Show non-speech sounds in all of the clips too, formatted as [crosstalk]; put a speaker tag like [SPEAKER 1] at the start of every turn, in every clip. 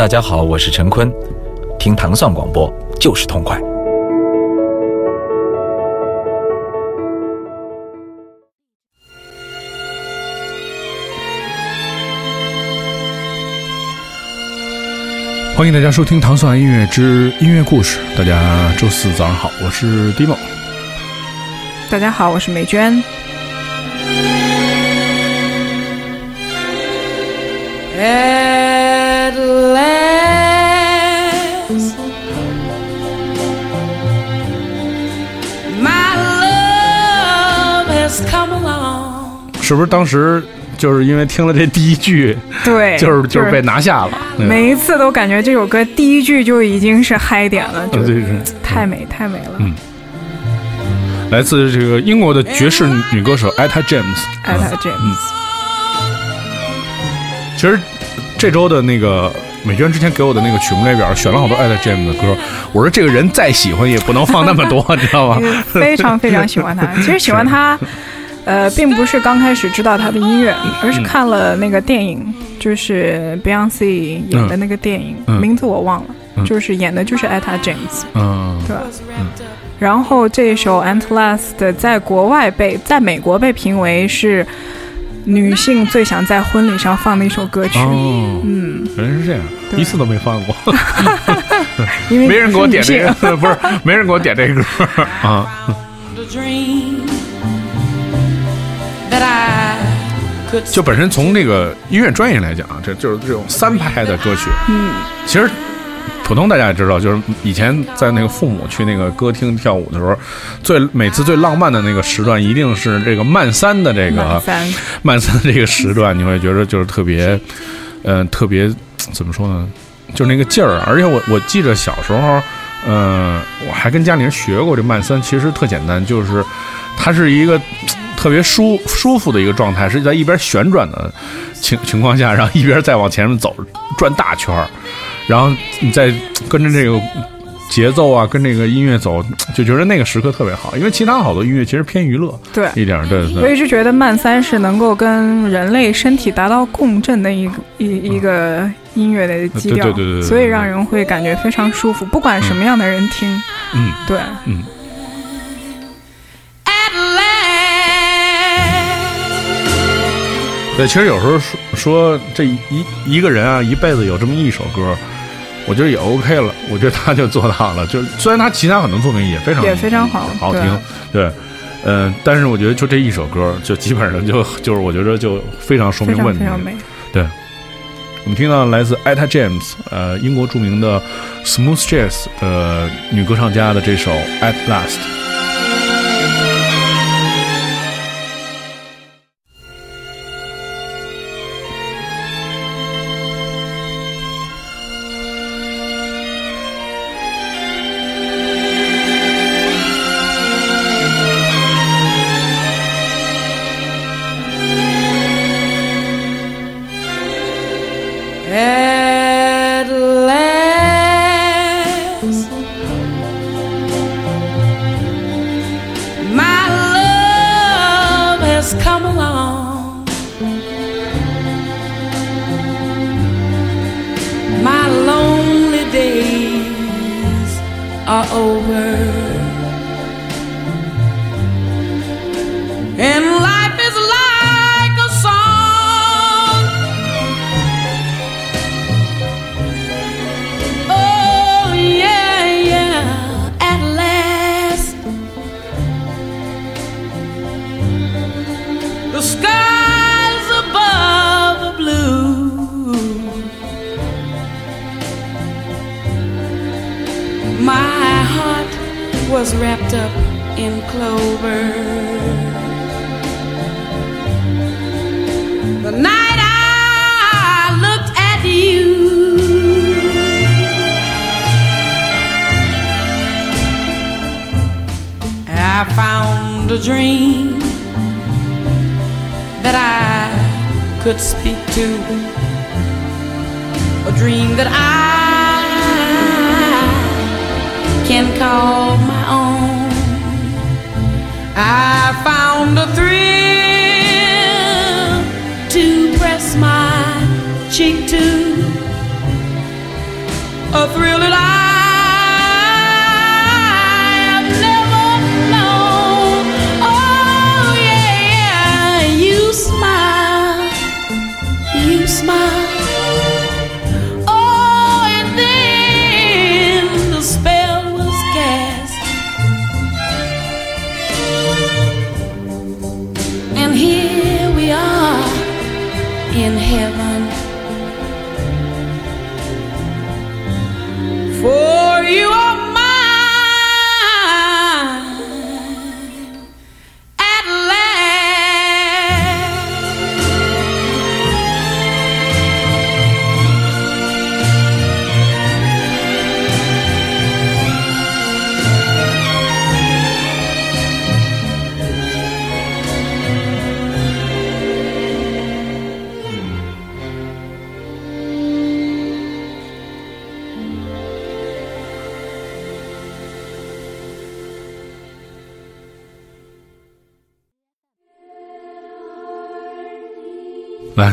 [SPEAKER 1] 大家好，我是陈坤，听糖蒜广播就是痛快。
[SPEAKER 2] 欢迎大家收听《糖蒜音乐之音乐故事》。大家周四早上好，我是 Dimo。
[SPEAKER 3] 大家好，我是美娟。
[SPEAKER 4] At
[SPEAKER 2] 是不是当时就是因为听了这第一句，[laughs]
[SPEAKER 3] 对，[laughs]
[SPEAKER 2] 就是就是被拿下了？对
[SPEAKER 3] 每一次都感觉这首歌第一句就已经是嗨点了，就
[SPEAKER 2] 呃对是
[SPEAKER 3] 太美太美了。
[SPEAKER 2] 嗯来自这个英国的爵士女歌手 Etta James。
[SPEAKER 3] 艾塔 James，
[SPEAKER 2] 其实这周的那个美娟之前给我的那个曲目列表选了好多 Etta James 的歌，我说这个人再喜欢也不能放那么多，[laughs] 你知道吗？
[SPEAKER 3] 非常非常喜欢他。其实喜欢他，呃，并不是刚开始知道他的音乐，而是看了那个电影，就是 Beyonce 演的那个电影，
[SPEAKER 2] 嗯
[SPEAKER 3] 名字我忘了，
[SPEAKER 2] 嗯。
[SPEAKER 3] 就是演的就是艾塔 James，
[SPEAKER 2] 嗯。
[SPEAKER 3] 对吧？然后这首《Ant Last》在国外被在美国被评为是女性最想在婚礼上放的一首歌曲，
[SPEAKER 2] 哦，
[SPEAKER 3] 嗯，
[SPEAKER 2] 原来是这样，一次都没放过，[laughs]
[SPEAKER 3] 因为
[SPEAKER 2] 没人给我点这个，[laughs] 不是没人给我点这歌。啊。就本身从这个音乐专业来讲啊，这就是这种三拍的歌曲。
[SPEAKER 3] 嗯，
[SPEAKER 2] 其实普通大家也知道，就是以前在那个父母去那个歌厅跳舞的时候，最每次最浪漫的那个时段，一定是这个慢三的这个慢 [laughs] 三的这个时段，你会觉得就是特别，嗯、特别怎么说呢？就是那个劲儿。而且我我记着小时候，嗯、我还跟家里人学过这慢三，其实特简单，就是它是一个特别舒舒服的一个状态，是在一边旋转的情情况下，然后一边再往前面走，转大圈儿，然后你再跟着这个。节奏啊，跟这个音乐走，就觉得那个时刻特别好，因为其他好多音乐其实偏娱乐
[SPEAKER 3] 对。
[SPEAKER 2] 一点，对对。
[SPEAKER 3] 我一直觉得慢三是能够跟人类身体达到共振的一个一一个音乐的基调，
[SPEAKER 2] 对对对
[SPEAKER 3] 所以让人会感觉非常舒服，不管什么样的人听，
[SPEAKER 2] 嗯。
[SPEAKER 3] 对，
[SPEAKER 2] 嗯。对，其实有时候说说这一一个人啊，一辈子有这么一首歌，我觉得也 OK 了。我觉得他就做到了。就虽然他其他很多作品也非常
[SPEAKER 3] 也非常好对
[SPEAKER 2] 好听，对，嗯、但是我觉得就这一首歌，就基本上就就是我觉得就非常说明问题。
[SPEAKER 3] 常非常美。
[SPEAKER 2] 我们听到来自 Etta James，呃，英国著名的 Smooth Jazz 的女歌唱家的这首 At Last。
[SPEAKER 4] Over,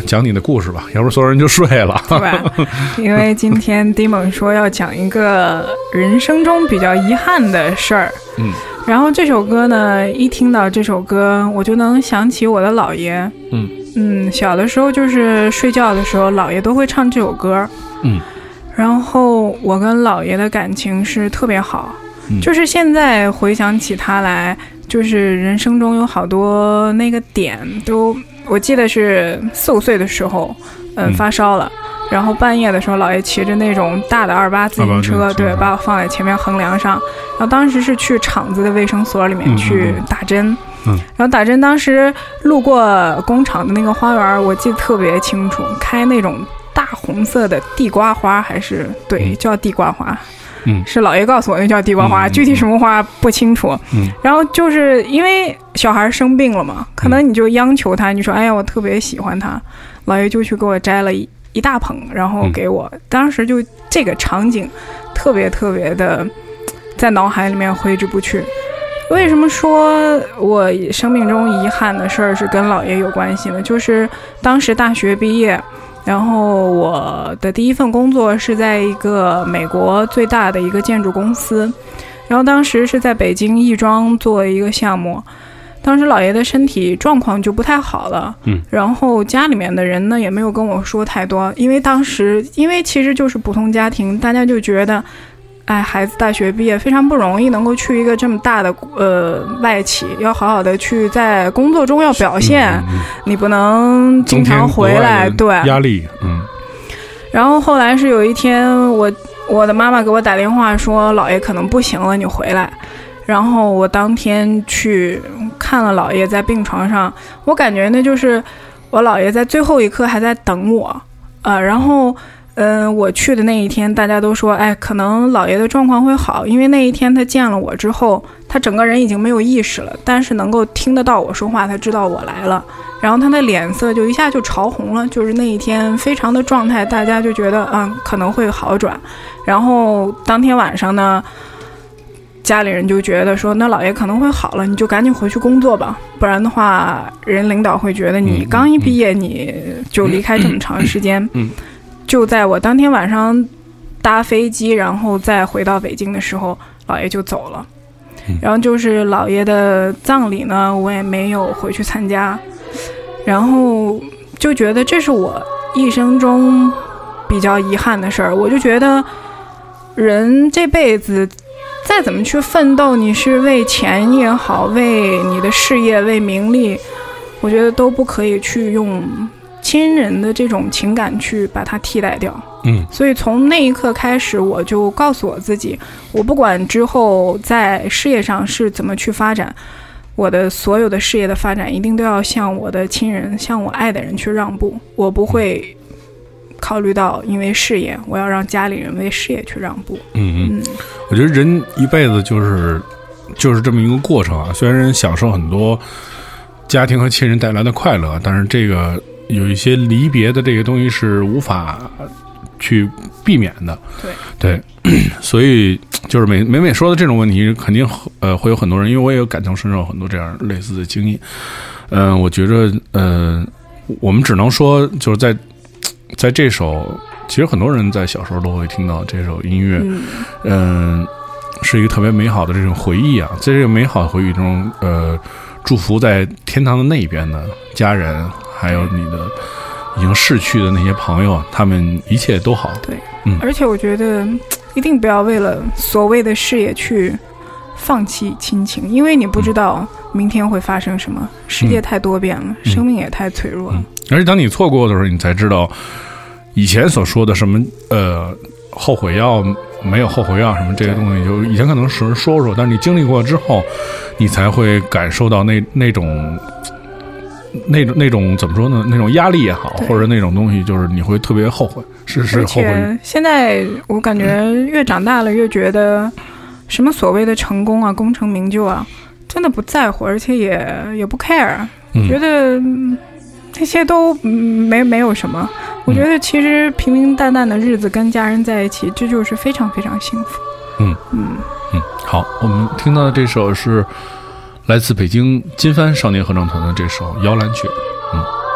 [SPEAKER 2] 讲你的故事吧，要不所有人就睡了。[laughs]
[SPEAKER 3] 对吧？因为今天 Dimon 说要讲一个人生中比较遗憾的事儿。
[SPEAKER 2] 嗯。
[SPEAKER 3] 然后这首歌呢，一听到这首歌，我就能想起我的姥爷。
[SPEAKER 2] 嗯
[SPEAKER 3] 嗯，小的时候就是睡觉的时候，姥爷都会唱这首歌。
[SPEAKER 2] 嗯。
[SPEAKER 3] 然后我跟姥爷的感情是特别好，
[SPEAKER 2] 嗯
[SPEAKER 3] 就是现在回想起他来，就是人生中有好多那个点都，我记得是四五岁的时候，嗯，
[SPEAKER 2] 嗯
[SPEAKER 3] 发烧了。然后半夜的时候，姥爷骑着那种大的二八自行车，对，把我放在前面横梁上。然后当时是去厂子的卫生所里面去
[SPEAKER 2] 嗯
[SPEAKER 3] 打针，
[SPEAKER 2] 嗯
[SPEAKER 3] 然后打针当时路过工厂的那个花园，我记得特别清楚，开那种大红色的地瓜花，还是对，
[SPEAKER 2] 嗯
[SPEAKER 3] 叫地瓜花。
[SPEAKER 2] 嗯
[SPEAKER 3] 是姥爷告诉我那叫地瓜花，具体什么花不清楚。
[SPEAKER 2] 嗯
[SPEAKER 3] 然后就是因为小孩生病了嘛，可能你就央求他，你说哎呀我特别喜欢他，姥爷就去给我摘了一一大捧，然后给我。当时就这个场景特别特别的在脑海里面挥之不去。为什么说我生命中遗憾的事儿是跟姥爷有关系呢？就是当时大学毕业，然后我的第一份工作是在一个美国最大的一个建筑公司，然后当时是在北京亦庄做一个项目。当时姥爷的身体状况就不太好了，
[SPEAKER 2] 嗯，
[SPEAKER 3] 然后家里面的人呢也没有跟我说太多，因为当时因为其实就是普通家庭，大家就觉得，哎，孩子大学毕业非常不容易，能够去一个这么大的呃外企，要好好的去在工作中要表现，
[SPEAKER 2] 嗯嗯
[SPEAKER 3] 你不能经常回来，对，
[SPEAKER 2] 压力，嗯
[SPEAKER 3] 然后后来是有一天我，我的妈妈给我打电话说，姥爷可能不行了，你回来。然后我当天去看了姥爷在病床上，我感觉那就是我姥爷在最后一刻还在等我，呃，然后。嗯，我去的那一天，大家都说，哎，可能姥爷的状况会好，因为那一天他见了我之后，他整个人已经没有意识了，但是能够听得到我说话，他知道我来了，然后他的脸色就一下就潮红了，就是那一天非常的状态，大家就觉得嗯。可能会好转。然后当天晚上呢，家里人就觉得说那姥爷可能会好了，你就赶紧回去工作吧，不然的话，人领导会觉得你
[SPEAKER 2] 嗯。
[SPEAKER 3] 刚一毕业你就离开这么长时间。
[SPEAKER 2] 嗯
[SPEAKER 3] 就在我当天晚上搭飞机，然后再回到北京的时候，姥爷就走了。
[SPEAKER 2] 嗯
[SPEAKER 3] 然后就是姥爷的葬礼呢，我也没有回去参加，然后就觉得这是我一生中比较遗憾的事儿。我就觉得人这辈子再怎么去奋斗，你是为钱也好，为你的事业、为名利，我觉得都不可以去用亲人的这种情感去把它替代掉。
[SPEAKER 2] 嗯
[SPEAKER 3] 所以从那一刻开始，我就告诉我自己，我不管之后在事业上是怎么去发展，我的所有的事业的发展一定都要向我的亲人、向我爱的人去让步，我不会考虑到因为事业，我要让家里人为事业去让步。
[SPEAKER 2] 嗯嗯，
[SPEAKER 3] 嗯
[SPEAKER 2] 我觉得人一辈子就是就是这么一个过程啊。虽然人享受很多家庭和亲人带来的快乐，但是这个有一些离别的这个东西是无法去避免的。
[SPEAKER 3] 对
[SPEAKER 2] 对，[clears throat] 所以就是每每每说到这种问题，肯定呃会有很多人，因为我也有感同身受很多这样类似的经历。嗯、我觉着呃，我们只能说就是在在这首其实很多人在小时候都会听到这首音乐，
[SPEAKER 3] 嗯，
[SPEAKER 2] 嗯，是一个特别美好的这种回忆啊，在这个美好的回忆中，呃，祝福在天堂的那一边的家人，还有你的已经逝去的那些朋友，他们一切都好。
[SPEAKER 3] 对，
[SPEAKER 2] 嗯
[SPEAKER 3] 而且我觉得一定不要为了所谓的事业去放弃亲情，因为你不知道明天会发生什么，世界太多变了，
[SPEAKER 2] 嗯
[SPEAKER 3] 生命也太脆弱了。
[SPEAKER 2] 嗯而且当你错过的时候，你才知道以前所说的什么呃后悔药没有后悔药什么这些东西，就以前可能是说说，但是你经历过之后，你才会感受到那那种。那种那种怎么说呢？那种压力也好，或者那种东西，就是你会特别后悔，是是
[SPEAKER 3] 而
[SPEAKER 2] 后悔。
[SPEAKER 3] 现在我感觉越长大了，越觉得什么所谓的成功啊、功成名就啊，真的不在乎，而且也也不 care，、
[SPEAKER 2] 嗯
[SPEAKER 3] 觉得嗯这些都嗯没没有什么。我觉得其实平平淡淡的日子跟家人在一起，这就是非常非常幸福。
[SPEAKER 2] 嗯
[SPEAKER 3] 嗯，
[SPEAKER 2] 嗯，好，我们听到的这首是来自北京金帆少年合唱团的这首《摇篮曲》。嗯。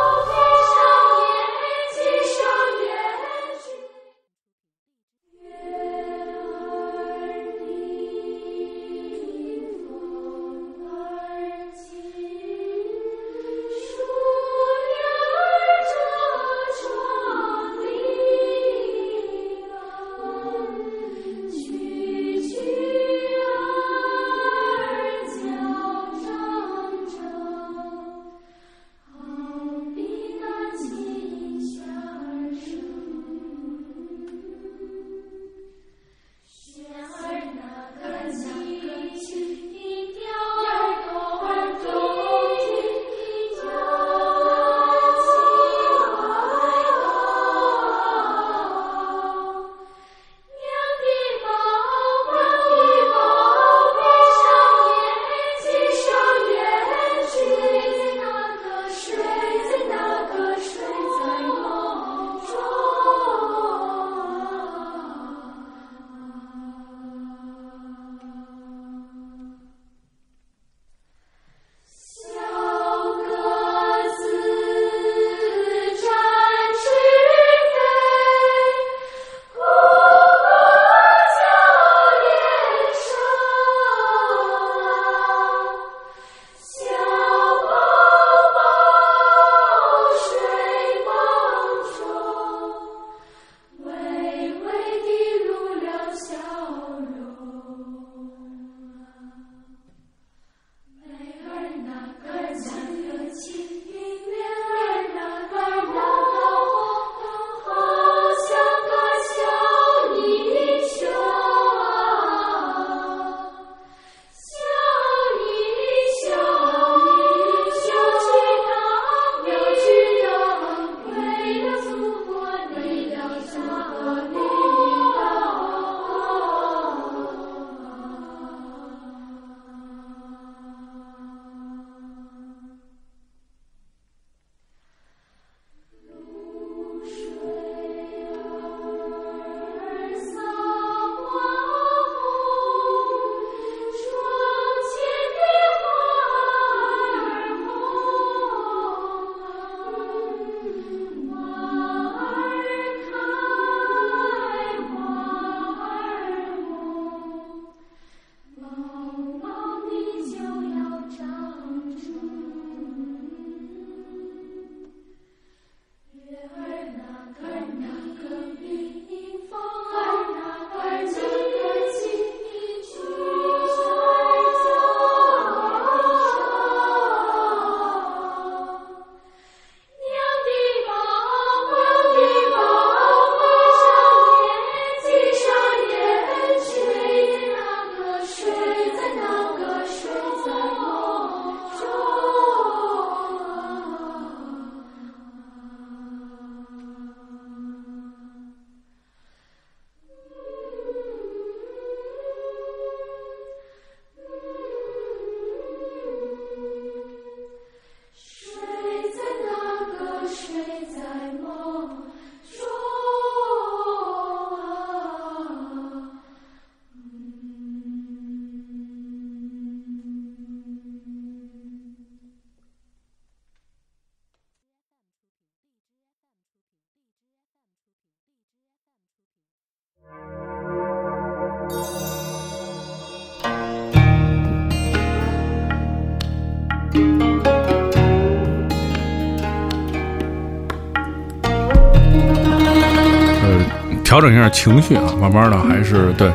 [SPEAKER 2] 调整一下情绪啊，慢慢的还是对，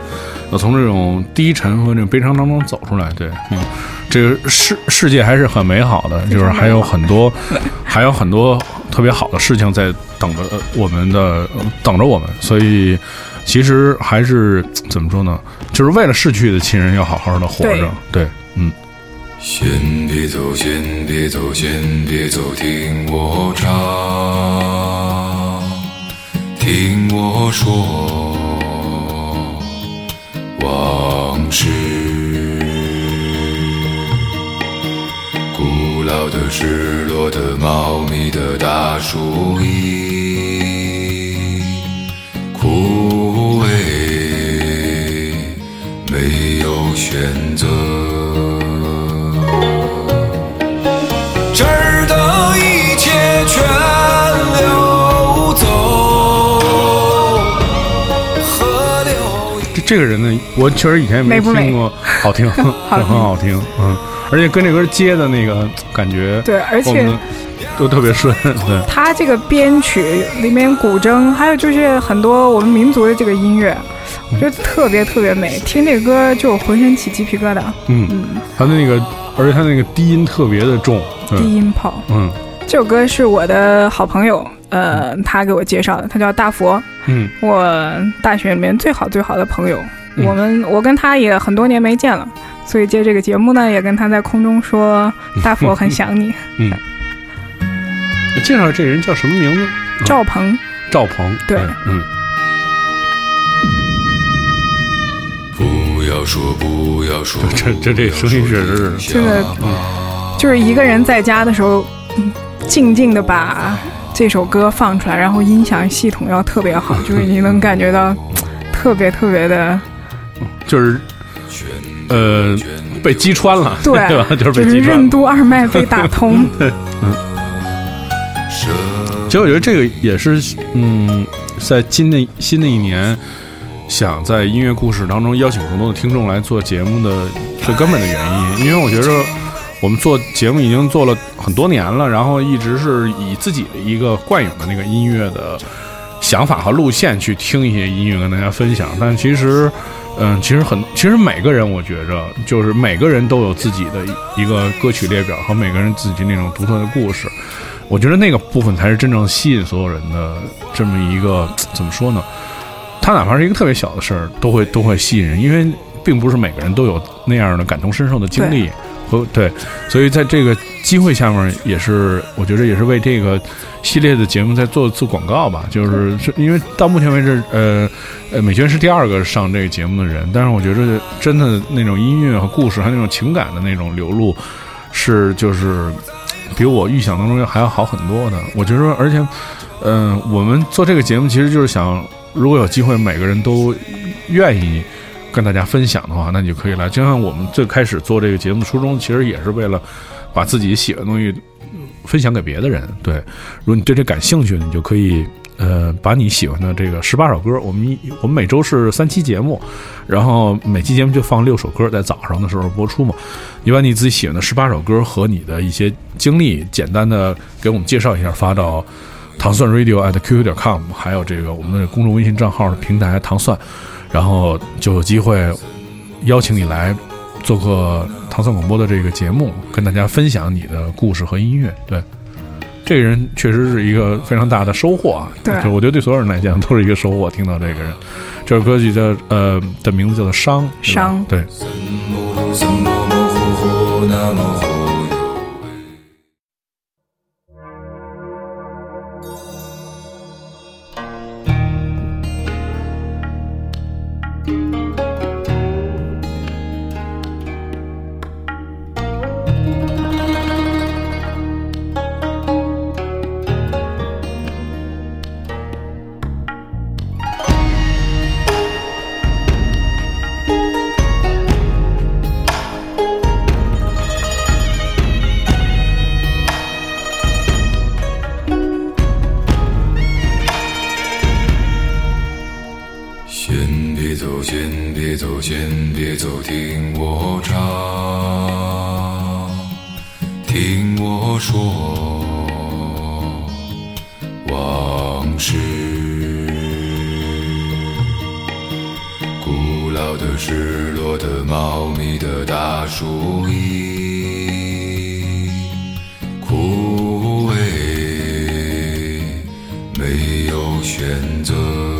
[SPEAKER 2] 要从这种低沉和这种悲伤当中走出来。对，嗯，这个世世界还是很美好的，就是还有很多，还有很多特别好的事情在等着呃我们的，呃等着我们。所以，其实还是怎么说呢？就是为了逝去的亲人，要好好的活着。对，嗯。
[SPEAKER 5] 先别走，先别走，先别走，听我唱，听我说往事。古老的、失落的、茂密的大树已枯萎，没有选择。这
[SPEAKER 2] 这个人呢，我确实以前也没听过，好听，[laughs] 很很好听，嗯，而且跟这歌接的那个感觉，
[SPEAKER 3] 对而且
[SPEAKER 2] 都特别顺，对，
[SPEAKER 3] 他这个编曲里面古筝，还有就是很多我们民族的这个音乐，我觉得特别特别美。听这个歌就浑身起鸡皮疙瘩。
[SPEAKER 2] 嗯。嗯，他的那个，而且他那个低音特别的重，
[SPEAKER 3] 低
[SPEAKER 2] 嗯
[SPEAKER 3] 音炮，
[SPEAKER 2] 嗯。
[SPEAKER 3] 这首歌是我的好朋友，呃，他给我介绍的，他叫大佛，
[SPEAKER 2] 嗯
[SPEAKER 3] 我大学里面最好最好的朋友。
[SPEAKER 2] 嗯
[SPEAKER 3] 我们我跟他也很多年没见了，所以借这个节目呢，也跟他在空中说，[laughs] 大佛很想你。
[SPEAKER 2] 嗯。介绍这人叫什么名字？
[SPEAKER 3] 赵鹏，
[SPEAKER 2] 赵鹏，
[SPEAKER 3] 对
[SPEAKER 2] 嗯
[SPEAKER 5] 不要说，不要说，
[SPEAKER 2] 这这这声音确实是
[SPEAKER 3] 这个就是一个人在家的时候，嗯静静的把这首歌放出来，然后音响系统要特别好，就是你能感觉到特别特别的，
[SPEAKER 2] 就是呃被击穿了，
[SPEAKER 3] 对 [laughs]
[SPEAKER 2] 对吧？就是被击穿了。
[SPEAKER 3] 任督二脉被打通。[laughs]
[SPEAKER 2] 其实我觉得这个也是，嗯，在今的新的一年，想在音乐故事当中邀请更多的听众来做节目的最根本的原因，因为我觉着我们做节目已经做了很多年了，然后一直是以自己的一个惯有的那个音乐的想法和路线去听一些音乐跟大家分享，但其实。嗯，其实很，其实每个人，我觉着就是每个人都有自己的一个歌曲列表和每个人自己那种独特的故事。我觉得那个部分才是真正吸引所有人的这么一个怎么说呢？他哪怕是一个特别小的事儿，都会都会吸引人，因为并不是每个人都有那样的感同身受的经历和对，所以在这个机会下面，也是我觉得也是为这个系列的节目在做做广告吧。就是是因为到目前为止，呃呃，美娟是第二个上这个节目的人，但是我觉得真的那种音乐和故事，还有那种情感的那种流露，是就是比我预想当中还要好很多的。我觉得，而且，嗯、我们做这个节目其实就是想，如果有机会，每个人都愿意跟大家分享的话，那你就可以来。就像我们最开始做这个节目的初衷，其实也是为了把自己喜欢的东西分享给别的人。对，如果你对这感兴趣，你就可以。呃，把你喜欢的这个十八首歌，我们一我们每周是三期节目，然后每期节目就放六首歌，在早上的时候播出嘛。你把你自己喜欢的十八首歌和你的一些经历，简单的给我们介绍一下，发到糖蒜 radio at qq 点 com，还有这个我们的公众微信账号的平台糖蒜，然后就有机会邀请你来做客唐宋广播的这个节目，跟大家分享你的故事和音乐。对，这个人确实是一个非常大的收获啊！
[SPEAKER 3] 对
[SPEAKER 2] 就我觉得对所有人来讲都是一个收获。听到这个人，这首歌曲叫呃的名字叫做《伤》，
[SPEAKER 3] 伤
[SPEAKER 2] 对。
[SPEAKER 5] 没有选择。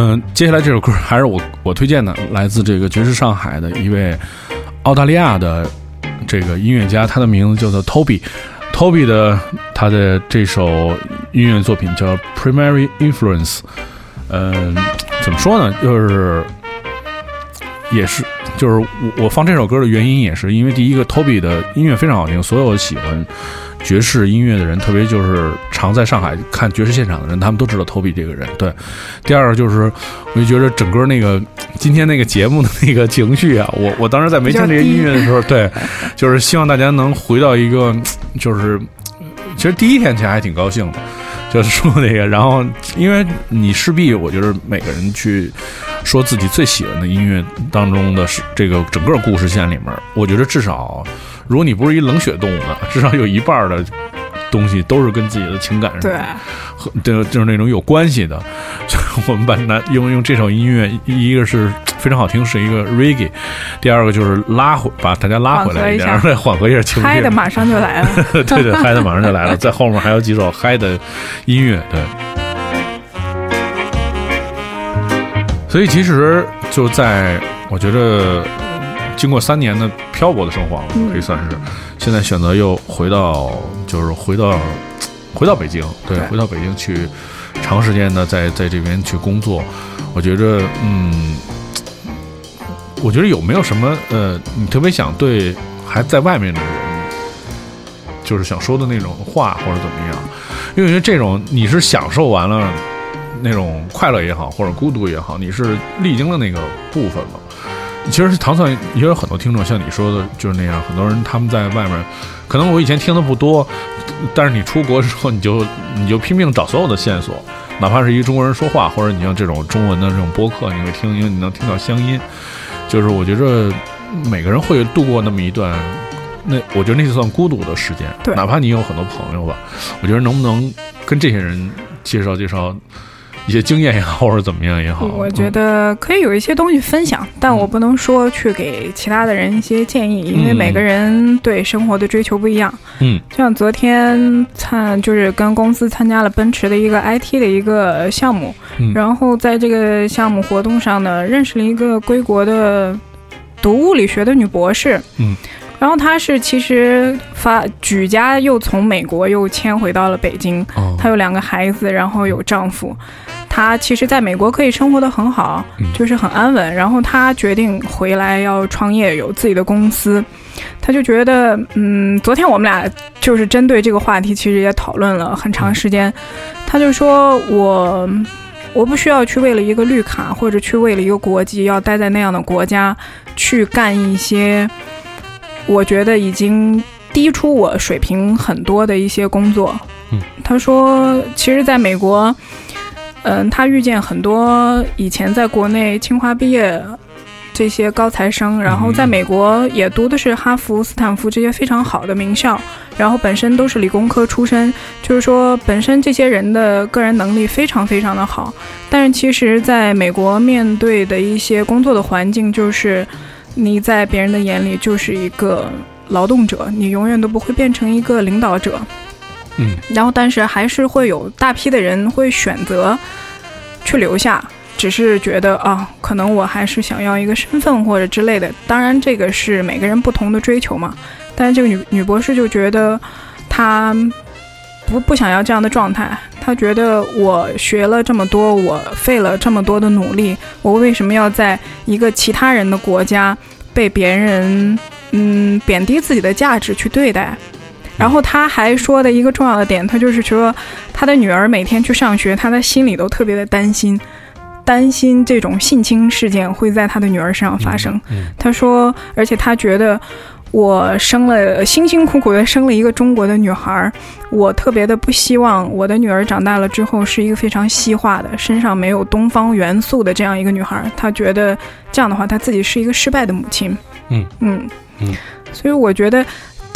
[SPEAKER 2] 嗯，接下来这首歌还是我我推荐的，来自这个爵士上海的一位澳大利亚的这个音乐家，他的名字叫做 Toby。Toby 的他的这首音乐作品叫《Primary Influence》。嗯，怎么说呢？就是也是，就是我我放这首歌的原因也是因为第一个，Toby 的音乐非常好听，所有喜欢爵士音乐的人，特别就是常在上海看爵士现场的人，他们都知道 Toby 这个人。对，第二个就是，我就觉得整个那个今天那个节目的那个情绪啊，[laughs] 我我当时在没听这些音乐的时候，对，就是希望大家能回到一个，就是其实第一天其实还挺高兴的，就是说那个，然后因为你势必，我觉得每个人去说自己最喜欢的音乐当中的是这个整个故事线里面，我觉得至少，如果你不是一冷血动物呢，[laughs] 至少有一半儿的东西都是跟自己的情感上
[SPEAKER 3] 对，
[SPEAKER 2] 和对，就是那种有关系的。[laughs] 就是我们把拿用用这首音乐，一一个是非常好听，是一个 reggae，第二个就是拉回把大家拉回来一点，
[SPEAKER 3] 缓和一下
[SPEAKER 2] 对缓和一下情绪。
[SPEAKER 3] 嗨的马上就来了。[laughs]
[SPEAKER 2] 对对，嗨的马上就来了，在后面还有几首嗨的音乐，对。所以其实就在我觉得，经过三年的漂泊的生活了，
[SPEAKER 3] 嗯
[SPEAKER 2] 可以算是现在选择又回到，就是回到回到北京，对，回到北京去长时间的在在这边去工作。我觉着，嗯，我觉得有没有什么呃，你特别想对还在外面的人，就是想说的那种话或者怎么样？因为我觉得这种你是享受完了那种快乐也好，或者孤独也好，你是历经了那个部分了。其实糖蒜也有很多听众像你说的，就是那样，很多人他们在外面，可能我以前听的不多，但是你出国之后，你就 [laughs] 你就拼命找所有的线索，哪怕是一个中国人说话，或者你像这种中文的这种播客，你会听，因为你能听到乡音。就是我觉着每个人会度过那么一段，那我觉得那就算孤独的时间。哪怕你有很多朋友吧，我觉得能不能跟这些人介绍介绍一些经验也好，或者怎么样也好，
[SPEAKER 3] 我觉
[SPEAKER 2] 嗯
[SPEAKER 3] 得可以有一些东西分享，但我不能说去给其他的人一些建议，因为
[SPEAKER 2] 嗯
[SPEAKER 3] 每个人对生活的追求不一样。
[SPEAKER 2] 嗯
[SPEAKER 3] 像昨天参就是跟公司参加了奔驰的一个 IT 的一个项目，
[SPEAKER 2] 嗯
[SPEAKER 3] 然后在这个项目活动上呢，认识了一个归国的读物理学的女博士。
[SPEAKER 2] 嗯。
[SPEAKER 3] 然后她是其实发举家又从美国又迁回到了北京，
[SPEAKER 2] 哦
[SPEAKER 3] 她有两个孩子，然后有丈夫。她其实在美国可以生活的很好，
[SPEAKER 2] 嗯
[SPEAKER 3] 就是很安稳。然后他决定回来要创业，有自己的公司。他就觉得，嗯，昨天我们俩就是针对这个话题，其实也讨论了很长时间。他就说我。我不需要去为了一个绿卡，或者去为了一个国籍，要待在那样的国家，去干一些我觉得已经低出我水平很多的一些工作。
[SPEAKER 2] 嗯，
[SPEAKER 3] 他说，其实在美国，嗯，他遇见很多以前在国内清华毕业这些高材生，然后在美国也读的是哈佛、斯坦福这些非常好的名校，然后本身都是理工科出身，就是说本身这些人的个人能力非常非常的好，但是其实在美国面对的一些工作的环境就是。你在别人的眼里就是一个劳动者，你永远都不会变成一个领导者。
[SPEAKER 2] 嗯，
[SPEAKER 3] 然后但是还是会有大批的人会选择去留下，只是觉得啊，可能我还是想要一个身份或者之类的。当然，这个是每个人不同的追求嘛。但是这个女女博士就觉得她不不想要这样的状态，她觉得我学了这么多，我费了这么多的努力，我为什么要在一个其他人的国家被别人嗯贬低自己的价值去对待？然后他还说的一个重要的点，他就是说他的女儿每天去上学，他的心里都特别的担心，担心这种性侵事件会在他的女儿身上发生。
[SPEAKER 2] 嗯
[SPEAKER 3] 他说，而且他觉得我生了辛辛苦苦的生了一个中国的女孩，我特别的不希望我的女儿长大了之后是一个非常西化的、身上没有东方元素的这样一个女孩。他觉得这样的话，他自己是一个失败的母亲。
[SPEAKER 2] 嗯
[SPEAKER 3] 嗯
[SPEAKER 2] 嗯，
[SPEAKER 3] 所以我觉得。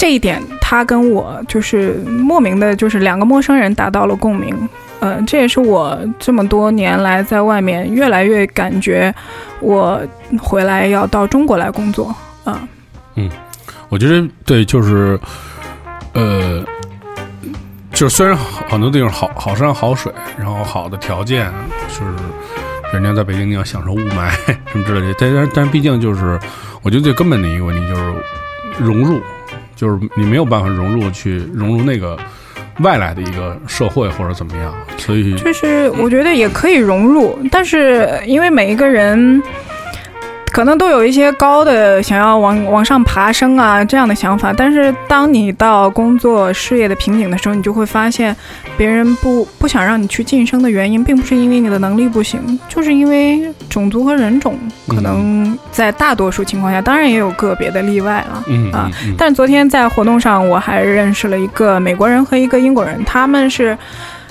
[SPEAKER 3] 这一点，他跟我就是莫名的，就是两个陌生人达到了共鸣。嗯、这也是我这么多年来在外面越来越感觉，我回来要到中国来工作。啊、嗯
[SPEAKER 2] 我觉得对，就是呃，就是虽然很多地方好好山好水，然后好的条件，就是人家在北京你要享受雾霾什么之类的，但但但毕竟就是，我觉得最根本的一个问题就是融入，就是你没有办法融入去融入那个外来的一个社会或者怎么样，所以
[SPEAKER 3] 就是我觉得也可以融入，但是因为每一个人可能都有一些高的想要往往上爬升啊这样的想法，但是当你到工作事业的瓶颈的时候，你就会发现，别人不不想让你去晋升的原因，并不是因为你的能力不行，就是因为种族和人种可能在大多数情况下，当然也有个别的例外了。
[SPEAKER 2] 嗯
[SPEAKER 3] 啊但是昨天在活动上，我还认识了一个美国人和一个英国人，他们是，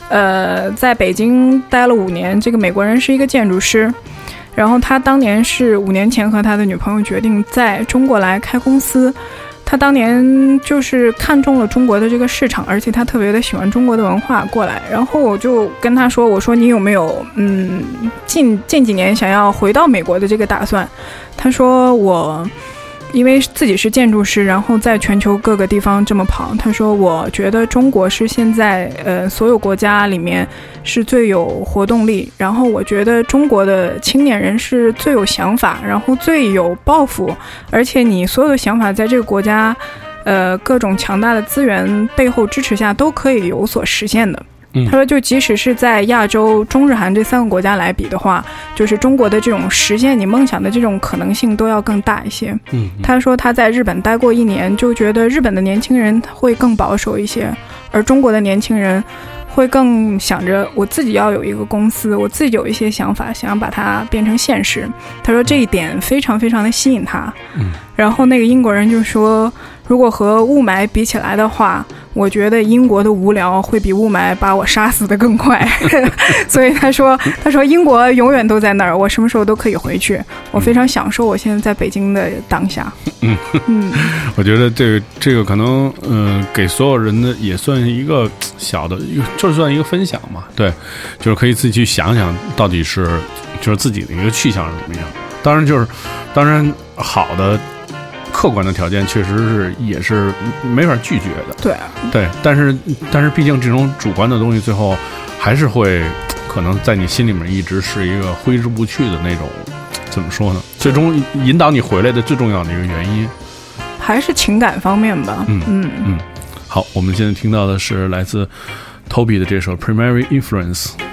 [SPEAKER 3] 呃，在北京待了五年。这个美国人是一个建筑师，然后他当年是五年前和他的女朋友决定在中国来开公司。他当年就是看中了中国的这个市场，而且他特别的喜欢中国的文化过来。然后我就跟他说：“我说你有没有嗯近近几年想要回到美国的这个打算？”他说：“我。”因为自己是建筑师，然后在全球各个地方这么跑，他说：“我觉得中国是现在呃所有国家里面是最有活动力，然后我觉得中国的青年人是最有想法，然后最有抱负，而且你所有的想法在这个国家，呃各种强大的资源背后支持下都可以有所实现的。”
[SPEAKER 2] 嗯
[SPEAKER 3] 他说，就即使是在亚洲、中日韩这三个国家来比的话，就是中国的这种实现你梦想的这种可能性都要更大一些。
[SPEAKER 2] 嗯
[SPEAKER 3] 他说他在日本待过一年，就觉得日本的年轻人会更保守一些，而中国的年轻人会更想着我自己要有一个公司，我自己有一些想法，想要把它变成现实。他说这一点非常非常的吸引他。
[SPEAKER 2] 嗯，
[SPEAKER 3] 然后那个英国人就说，如果和雾霾比起来的话，我觉得英国的无聊会比雾霾把我杀死的更快。[laughs] 所以他说，他说英国永远都在那儿，我什么时候都可以回去。我非常享受我现在在北京的当下。
[SPEAKER 2] 嗯
[SPEAKER 3] 嗯
[SPEAKER 2] 我觉得这个这个可能，嗯、给所有人的也算是一个小的，就算一个分享嘛。对，就是可以自己去想想，到底是就是自己的一个去向是怎么样。当然，就是当然好的客观的条件确实是也是没法拒绝的。
[SPEAKER 3] 对，
[SPEAKER 2] 对，但是但是毕竟这种主观的东西，最后还是会可能在你心里面一直是一个挥之不去的那种，怎么说呢？最终引导你回来的最重要的一个原因。
[SPEAKER 3] 还是情感方面吧。
[SPEAKER 2] 嗯
[SPEAKER 3] 嗯
[SPEAKER 2] 嗯，好，我们现在听到的是来自 Toby 的这首《Primary Influence》。「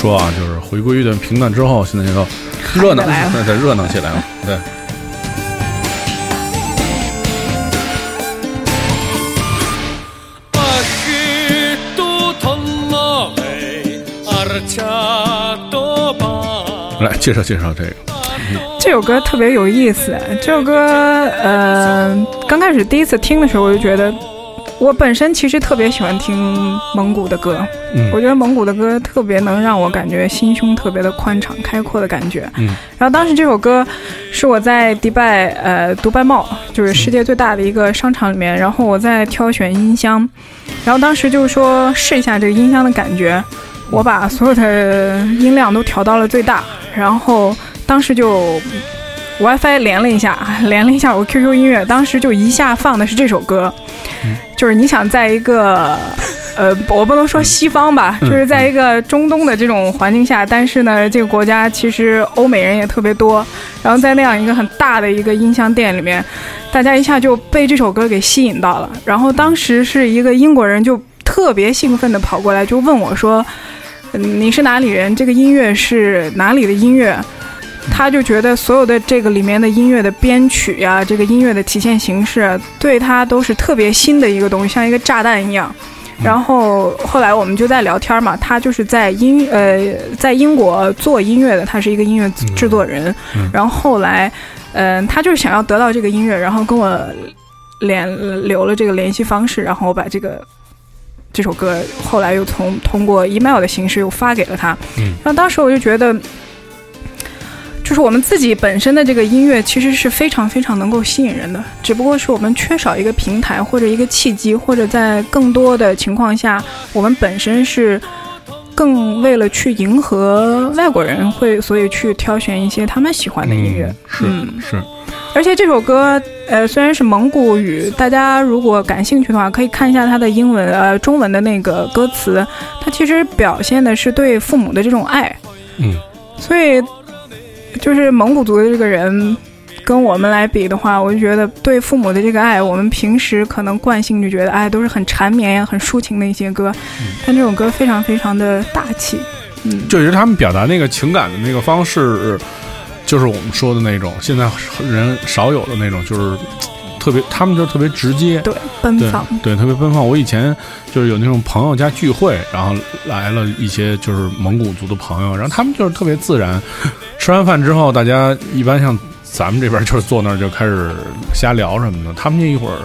[SPEAKER 2] 说啊，就是回归一段平淡之后，现在就热闹，
[SPEAKER 3] 来了
[SPEAKER 2] 那得热闹起来了。[laughs] 对来介绍介绍这个。
[SPEAKER 3] 这首歌特别有意思。这首歌，呃，刚开始第一次听的时候，我就觉得，我本身其实特别喜欢听蒙古的歌。
[SPEAKER 2] 嗯
[SPEAKER 3] 我觉得蒙古的歌特别能让我感觉心胸特别的宽敞开阔的感觉。
[SPEAKER 2] 嗯
[SPEAKER 3] 然后当时这首歌是我在迪拜，呃，独拜茂，就是世界最大的一个商场里面，然后我在挑选音箱，然后当时就是说试一下这个音箱的感觉，我把所有的音量都调到了最大，然后当时就 WiFi 连了一下，连了一下我 QQ 音乐，当时就一下放的是这首歌，就是你想在一个。呃，我不能说西方吧，
[SPEAKER 2] 嗯
[SPEAKER 3] 就是在一个中东的这种环境下，但是呢，这个国家其实欧美人也特别多，然后在那样一个很大的一个音箱店里面，大家一下就被这首歌给吸引到了。然后当时是一个英国人就特别兴奋地跑过来，就问我说：“嗯你是哪里人？这个音乐是哪里的音乐？”他就觉得所有的这个里面的音乐的编曲呀、这个音乐的体现形式，对他都是特别新的一个东西，像一个炸弹一样。然后后来我们就在聊天嘛，他就是在英呃在英国做音乐的，他是一个音乐制作人。
[SPEAKER 2] 嗯
[SPEAKER 3] 然后后来，嗯、他就是想要得到这个音乐，然后跟我联留了这个联系方式，然后我把这个这首歌后来又从通过 email 的形式又发给了他。
[SPEAKER 2] 嗯
[SPEAKER 3] 然后当时我就觉得。就是我们自己本身的这个音乐其实是非常非常能够吸引人的，只不过是我们缺少一个平台或者一个契机，或者在更多的情况下，我们本身是更为了去迎合外国人，会所以去挑选一些他们喜欢的音乐。
[SPEAKER 2] 嗯是、
[SPEAKER 3] 嗯
[SPEAKER 2] 是，
[SPEAKER 3] 而且这首歌，呃，虽然是蒙古语，大家如果感兴趣的话，可以看一下它的英文呃中文的那个歌词，它其实表现的是对父母的这种爱。
[SPEAKER 2] 嗯，
[SPEAKER 3] 所以就是蒙古族的这个人。跟我们来比的话，我就觉得对父母的这个爱，我们平时可能惯性就觉得，哎，都是很缠绵呀、很抒情的一些歌，但这首歌非常非常的大气，嗯，
[SPEAKER 2] 就觉得他们表达那个情感的那个方式，就是我们说的那种现在人少有的那种，就是特别，他们就特别直接。
[SPEAKER 3] 对，奔
[SPEAKER 2] 对
[SPEAKER 3] 放，
[SPEAKER 2] 对，特别奔放。我以前就是有那种朋友家聚会，然后来了一些就是蒙古族的朋友，然后他们就是特别自然。吃完饭之后，大家一般像咱们这边就是坐那儿就开始瞎聊什么的，他们那一会儿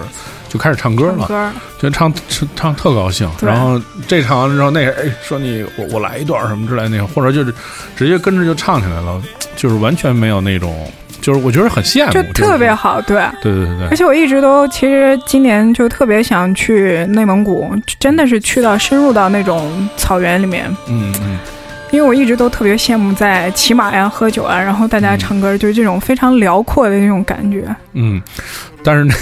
[SPEAKER 2] 就开始唱歌了，
[SPEAKER 3] 唱歌，
[SPEAKER 2] 就唱唱唱特高兴。然后这唱完了之后，那人哎说你我我来一段什么之类的那种，或者就是直接跟着就唱起来了，就是完全没有那种，就是我觉得很羡慕，
[SPEAKER 3] 就特别
[SPEAKER 2] 好。
[SPEAKER 3] 对。
[SPEAKER 2] 对对对对，
[SPEAKER 3] 而且我一直都，其实今年就特别想去内蒙古，真的是去到深入到那种草原里面，
[SPEAKER 2] 嗯嗯。
[SPEAKER 3] 因为我一直都特别羡慕在骑马呀、喝酒啊，然后大家唱歌，就是这种非常辽阔的那种感觉。
[SPEAKER 2] 嗯，但是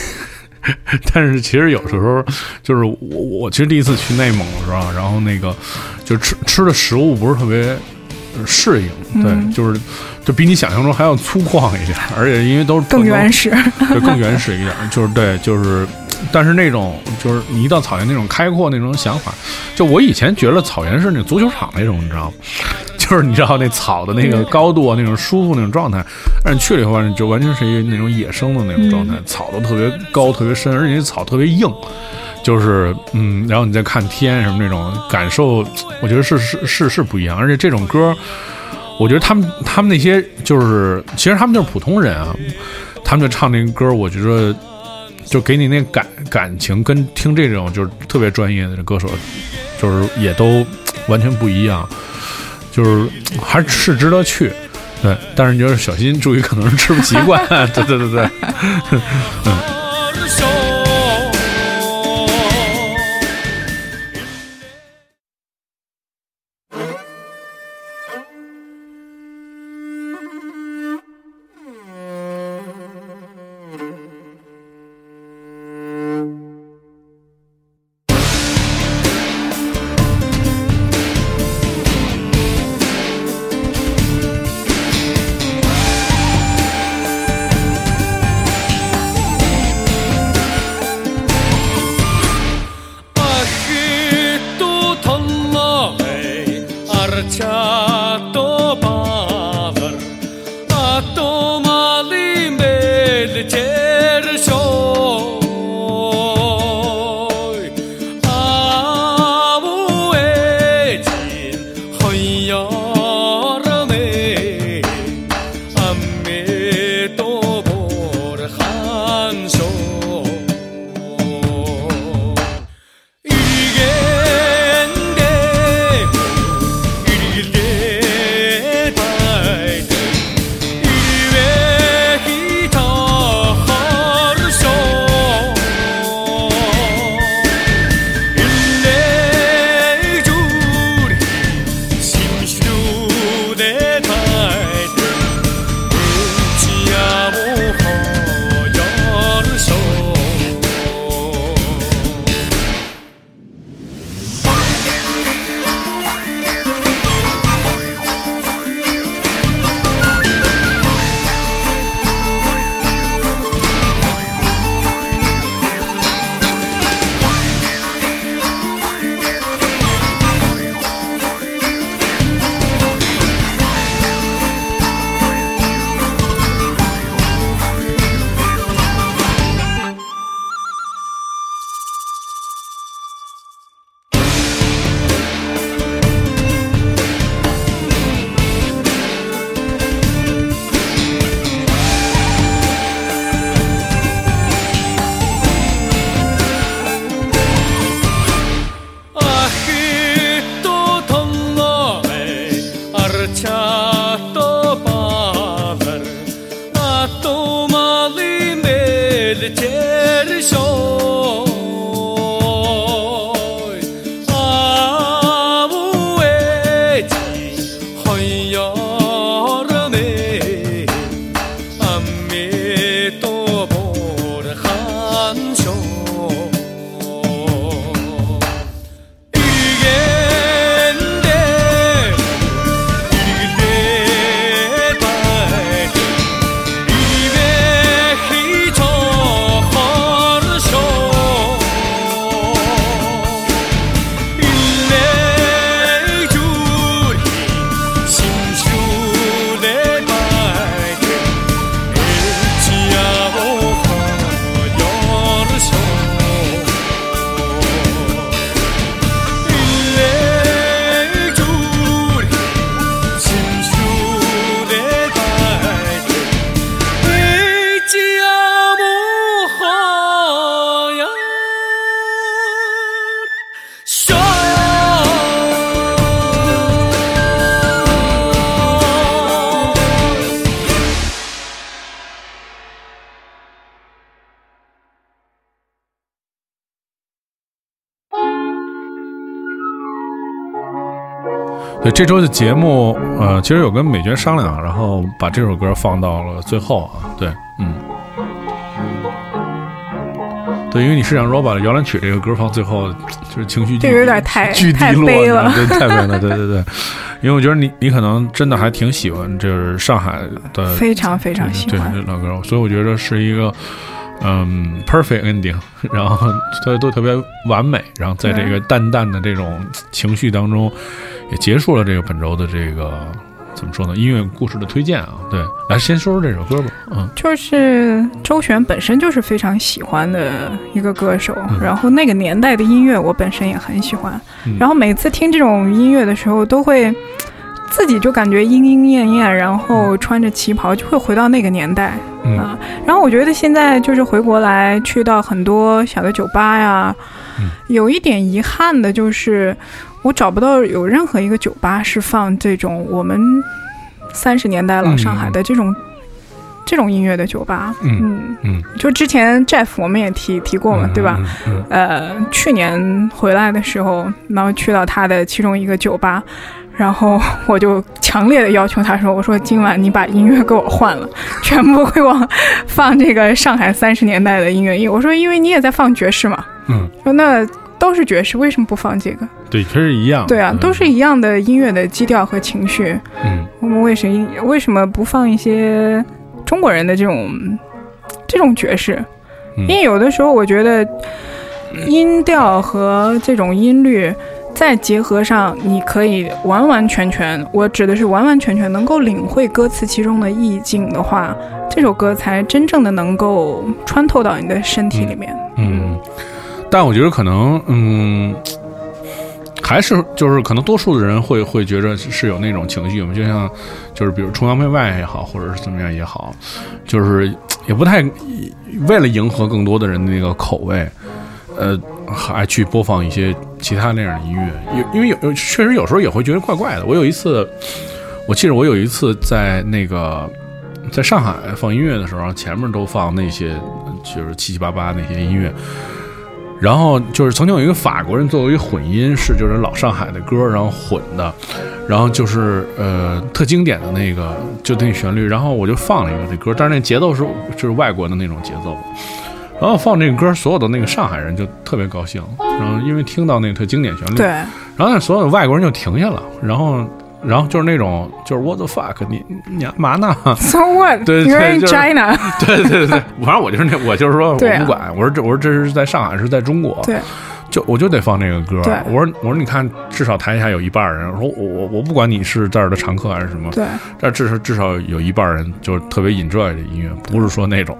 [SPEAKER 2] [laughs] 但是其实有时候就是我我其实第一次去内蒙的时候，然后那个就吃吃的食物不是特别呃适应，对，
[SPEAKER 3] 嗯
[SPEAKER 2] 就是就比你想象中还要粗犷一点，而且因为都是
[SPEAKER 3] 更原始，
[SPEAKER 2] 对，更原始一点，就是对，就是，但是那种就是你一到草原那种开阔那种想法，就我以前觉得草原是那足球场那种，你知道吗？就是你知道那草的那个高度啊，那种舒服那种状态，但是去了以后完就完全是一个那种野生的那种状态，草都特别高、特别深，而且那草特别硬。就是嗯，然后你再看天什么那种感受，我觉得是是是是不一样。而且这种歌，我觉得他们他们那些就是，其实他们就是普通人啊，他们就唱那个歌，我觉得就给你那感感情，跟听这种就是特别专业的歌手，就是也都完全不一样，就是还是值得去。对，但是你要是小心注意，可能是吃不习惯。对对对对，[laughs]
[SPEAKER 6] 嗯英
[SPEAKER 2] 雄这周的节目，呃，其实有跟美娟商量，然后把这首歌放到了最后啊。对，嗯，对，因为你是让 Roba 的摇篮曲这个歌放最后，就是情绪巨
[SPEAKER 3] 这有点太 [laughs]
[SPEAKER 2] 巨低
[SPEAKER 3] 太
[SPEAKER 2] 落，
[SPEAKER 3] 悲了
[SPEAKER 2] 对，太悲了，对 [laughs] 对对。因为我觉得你你可能真的还挺喜欢，就是上海的
[SPEAKER 3] 非常非常喜
[SPEAKER 2] 对
[SPEAKER 3] 欢。
[SPEAKER 2] 对老歌，所以我觉得是一个嗯 perfect ending，[laughs] 然后都都特别完美，然后在这个淡淡的这种情绪当中，也结束了这个本周的这个怎么说呢？音乐故事的推荐啊，对，来先说说这首歌吧，嗯。
[SPEAKER 3] 就是周璇本身就是非常喜欢的一个歌手，
[SPEAKER 2] 嗯。
[SPEAKER 3] 然后那个年代的音乐我本身也很喜欢，
[SPEAKER 2] 嗯。
[SPEAKER 3] 然后每次听这种音乐的时候，都会自己就感觉莺莺燕燕，然后穿着旗袍，就会回到那个年代
[SPEAKER 2] 嗯
[SPEAKER 3] 啊。然后我觉得现在就是回国来，去到很多小的酒吧呀，
[SPEAKER 2] 嗯
[SPEAKER 3] 有一点遗憾的就是，我找不到有任何一个酒吧是放这种我们三十年代老上海的这种、这种音乐的酒吧。
[SPEAKER 2] 嗯
[SPEAKER 3] 嗯，
[SPEAKER 2] 嗯，
[SPEAKER 3] 就之前 Jeff 我们也提提过嘛，
[SPEAKER 2] 嗯
[SPEAKER 3] 对吧？？
[SPEAKER 2] 嗯
[SPEAKER 3] 呃，去年回来的时候，然后去到他的其中一个酒吧，然后我就强烈的要求他说：“我说今晚你把音乐给我换了，全部给我放这个上海三十年代的音乐。”因为我说因为你也在放爵士嘛，
[SPEAKER 2] 嗯，
[SPEAKER 3] 说那都是爵士，为什么不放这个？
[SPEAKER 2] 对，其实一样，
[SPEAKER 3] 对啊，
[SPEAKER 2] 嗯
[SPEAKER 3] 都是一样的音乐的基调和情绪，
[SPEAKER 2] 嗯
[SPEAKER 3] 我们为什么为什么不放一些中国人的这种这种爵士？
[SPEAKER 2] 嗯
[SPEAKER 3] 因为有的时候我觉得音调和这种音律再结合上你可以完完全全，我指的是完完全全能够领会歌词其中的意境的话，这首歌才真正的能够穿透到你的身体里面。
[SPEAKER 2] 嗯，但我觉得可能，嗯，还是就是可能多数的人会会觉得是有那种情绪嘛，就像就是比如崇洋媚外也好，或者是怎么样也好，就是也不太为了迎合更多的人的那个口味，呃，还去播放一些其他那样的音乐，有因为有确实有时候也会觉得怪怪的。我有一次，我记得我有一次在那个在上海放音乐的时候，前面都放那些就是七七八八那些音乐。然后就是曾经有一个法国人作为混音，是就是老上海的歌，然后混的，然后就是呃特经典的那个就那旋律，然后我就放了一个那歌，但是那节奏是就是外国的那种节奏，然后放这个歌，所有的那个上海人就特别高兴，然后因为听到那个特经典旋律，
[SPEAKER 3] 对，
[SPEAKER 2] 然后那所有的外国人就停下了，然后然后就是那种就是 what the fuck，你你干嘛呢
[SPEAKER 3] ？So what?
[SPEAKER 2] 对
[SPEAKER 3] You're
[SPEAKER 2] 对
[SPEAKER 3] in
[SPEAKER 2] 就是
[SPEAKER 3] China. [laughs]
[SPEAKER 2] 对对对对，反正我就是那，我就是说我不管，我说这我说这是在上海，是在中国，
[SPEAKER 3] 对，
[SPEAKER 2] 就我就得放这个歌。
[SPEAKER 3] 对
[SPEAKER 2] 我说我说你看，至少台下有一半人，我说我我我不管你是这儿的常客还是什么，
[SPEAKER 3] 对，
[SPEAKER 2] 但至少至少有一半人就是特别 enjoy 这音乐，不是说那种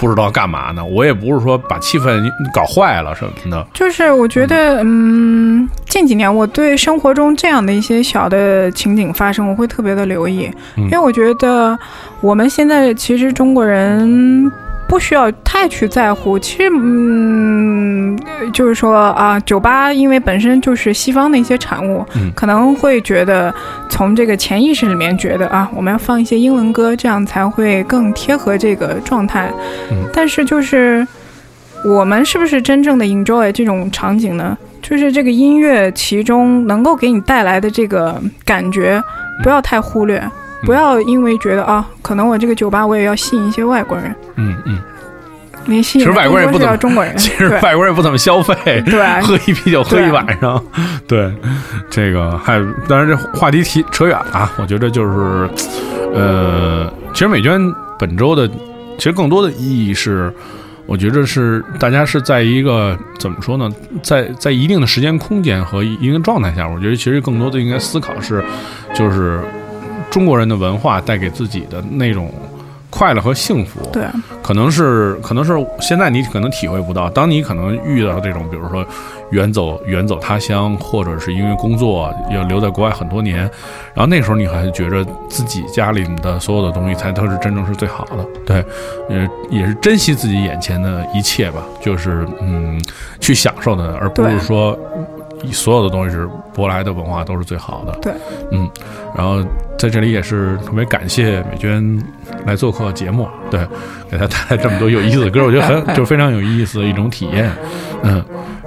[SPEAKER 2] 不知道干嘛呢，我也不是说把气氛搞坏了什么的。
[SPEAKER 3] 就是我觉得，嗯，近几年我对生活中这样的一些小的情景发生，我会特别的留意，
[SPEAKER 2] 嗯
[SPEAKER 3] 因为我觉得我们现在其实中国人。不需要太去在乎，其实，嗯，就是说啊，酒吧因为本身就是西方的一些产物，
[SPEAKER 2] 嗯。
[SPEAKER 3] 可能会觉得从这个潜意识里面觉得啊，我们要放一些英文歌，这样才会更贴合这个状态。
[SPEAKER 2] 嗯。
[SPEAKER 3] 但是就是我们是不是真正的 enjoy 这种场景呢？就是这个音乐其中能够给你带来的这个感觉，不要太忽略，不要因为觉得啊，可能我这个酒吧我也要吸引一些外国人，
[SPEAKER 2] 嗯嗯，
[SPEAKER 3] 没吸引
[SPEAKER 2] 其实外国人不怎么
[SPEAKER 3] 中国人，[laughs]
[SPEAKER 2] 其实外国人也不怎么消费，
[SPEAKER 3] 对。啊 [laughs]
[SPEAKER 2] 喝一啤酒喝一晚上，对，这个还当然这话题提扯远了啊，我觉得就是，呃，其实美娟本周的其实更多的意义是，我觉得是大家是在一个怎么说呢，在在一定的时间空间和一定状态下，我觉得其实更多的应该思考是，就是中国人的文化带给自己的那种快乐和幸福，
[SPEAKER 3] 对。
[SPEAKER 2] 可能是可能是现在你可能体会不到，当你可能遇到这种，比如说远走远走他乡，或者是因为工作要留在国外很多年，然后那时候你还觉着自己家里的所有的东西才都是真正是最好的，对，呃，也是珍惜自己眼前的一切吧，就是嗯，去享受的，而不是说所有的东西是舶来的文化都是最好的，
[SPEAKER 3] 对，
[SPEAKER 2] 嗯，然后在这里也是特别感谢美娟来做客节目，对，给她带来这么多有意思的歌，我觉得很就非常有意思的一种体验，嗯，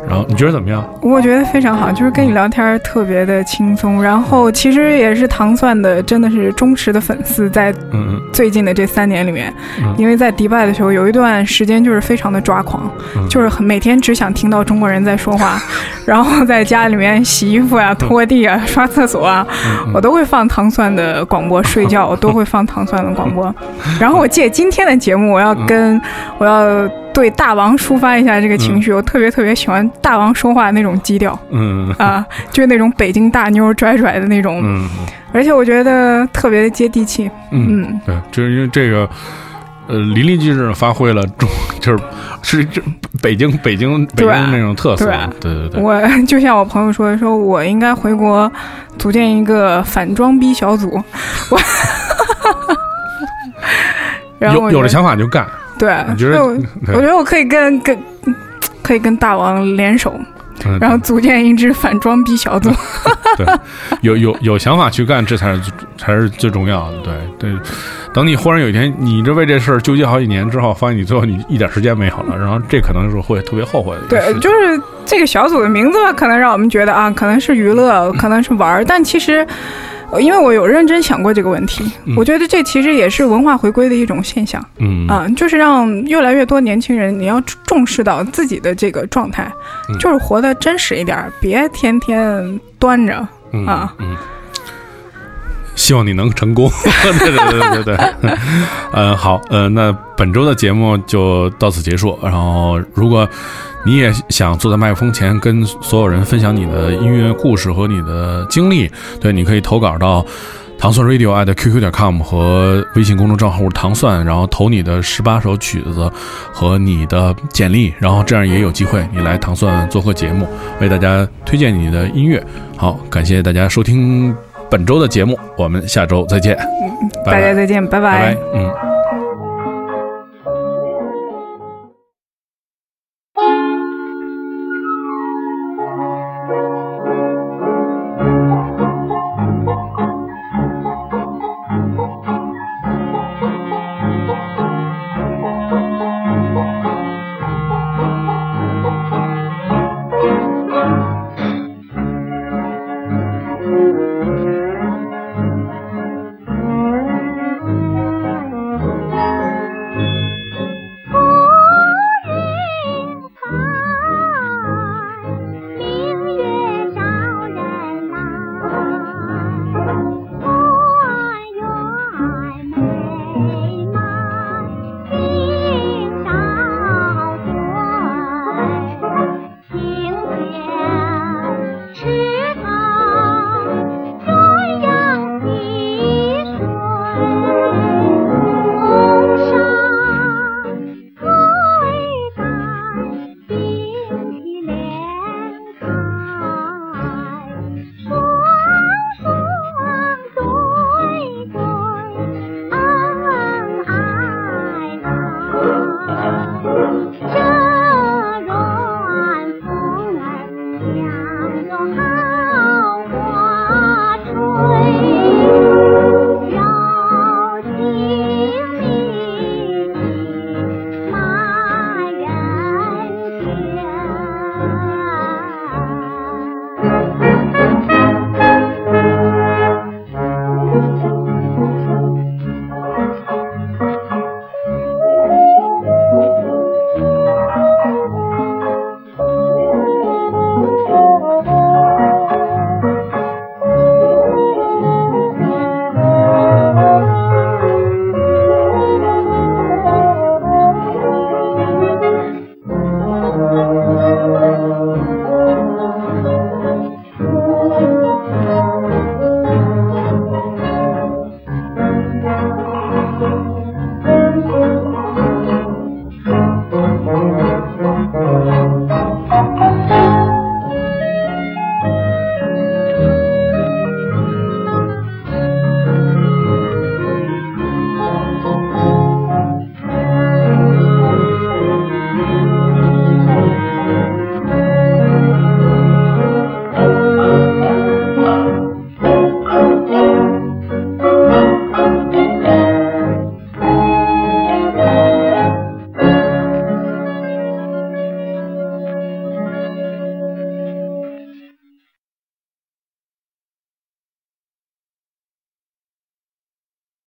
[SPEAKER 2] 然后你觉得怎么样？
[SPEAKER 3] 我觉得非常好，就是跟你聊天特别的轻松，然后其实也是糖蒜的真的是忠实的粉丝，在
[SPEAKER 2] 嗯
[SPEAKER 3] 最近的这三年里面，
[SPEAKER 2] 嗯。
[SPEAKER 3] 因为在迪拜的时候有一段时间就是非常的抓狂，
[SPEAKER 2] 嗯。
[SPEAKER 3] 就是很每天只想听到中国人在说话，[laughs] 然后在家里面洗衣服啊、拖地啊、刷厕所啊，
[SPEAKER 2] 嗯
[SPEAKER 3] 我都会放糖蒜的广播，睡觉我 [laughs] 都会放糖蒜的广播。然后我借今天的节目，我要跟我要对大王抒发一下这个情绪，我特别特别喜欢大王说话那种基调
[SPEAKER 2] 嗯
[SPEAKER 3] 啊，就是那种北京大妞拽拽的那种，
[SPEAKER 2] 嗯
[SPEAKER 3] 而且我觉得特别的接地气。
[SPEAKER 2] 嗯，
[SPEAKER 3] 嗯，
[SPEAKER 2] 对，就是因为这个。呃，淋漓尽致地发挥了中，[laughs] 就是是这北京北京北京那种特色，
[SPEAKER 3] 对
[SPEAKER 2] 对对对，[laughs]
[SPEAKER 3] 我就像我朋友说的，说我应该回国组建一个反装逼小组。我，
[SPEAKER 2] 有有了想法就干，
[SPEAKER 3] 对，
[SPEAKER 2] 我觉得？
[SPEAKER 3] 我我觉得我可以跟跟可以跟大王联手，
[SPEAKER 2] 嗯
[SPEAKER 3] 然后组建一支反装逼小组。[laughs]
[SPEAKER 2] 对，有有有想法去干，这才是最才是最重要的。对。对，等你忽然有一天，你这为这事儿纠结好几年之后，发现你最后你一点时间没有了，然后这可能是会特别后悔的
[SPEAKER 3] 对，就是这个小组的名字吧，可能让我们觉得啊，可能是娱乐，可能是玩儿，但其实。呃因为我有认真想过这个问题，
[SPEAKER 2] 嗯
[SPEAKER 3] 我觉得这其实也是文化回归的一种现象。
[SPEAKER 2] 嗯
[SPEAKER 3] 啊，就是让越来越多年轻人，你要重视到自己的这个状态，
[SPEAKER 2] 嗯
[SPEAKER 3] 就是活得真实一点儿，别天天端着。
[SPEAKER 2] 嗯
[SPEAKER 3] 啊
[SPEAKER 2] 嗯。希望你能成功，对对对对对对，嗯，好，呃，那本周的节目就到此结束。然后，如果你也想坐在麦克风前跟所有人分享你的音乐故事和你的经历，对，你可以投稿到。糖蒜 radio at qq 点 com 和微信公众账号糖蒜，然后投你的十八首曲子和你的简历，然后这样也有机会你来糖蒜做客节目，为大家推荐你的音乐。好，感谢大家收听本周的节目，我们下周再见，拜拜
[SPEAKER 3] 大家再见，拜
[SPEAKER 2] 拜拜，嗯。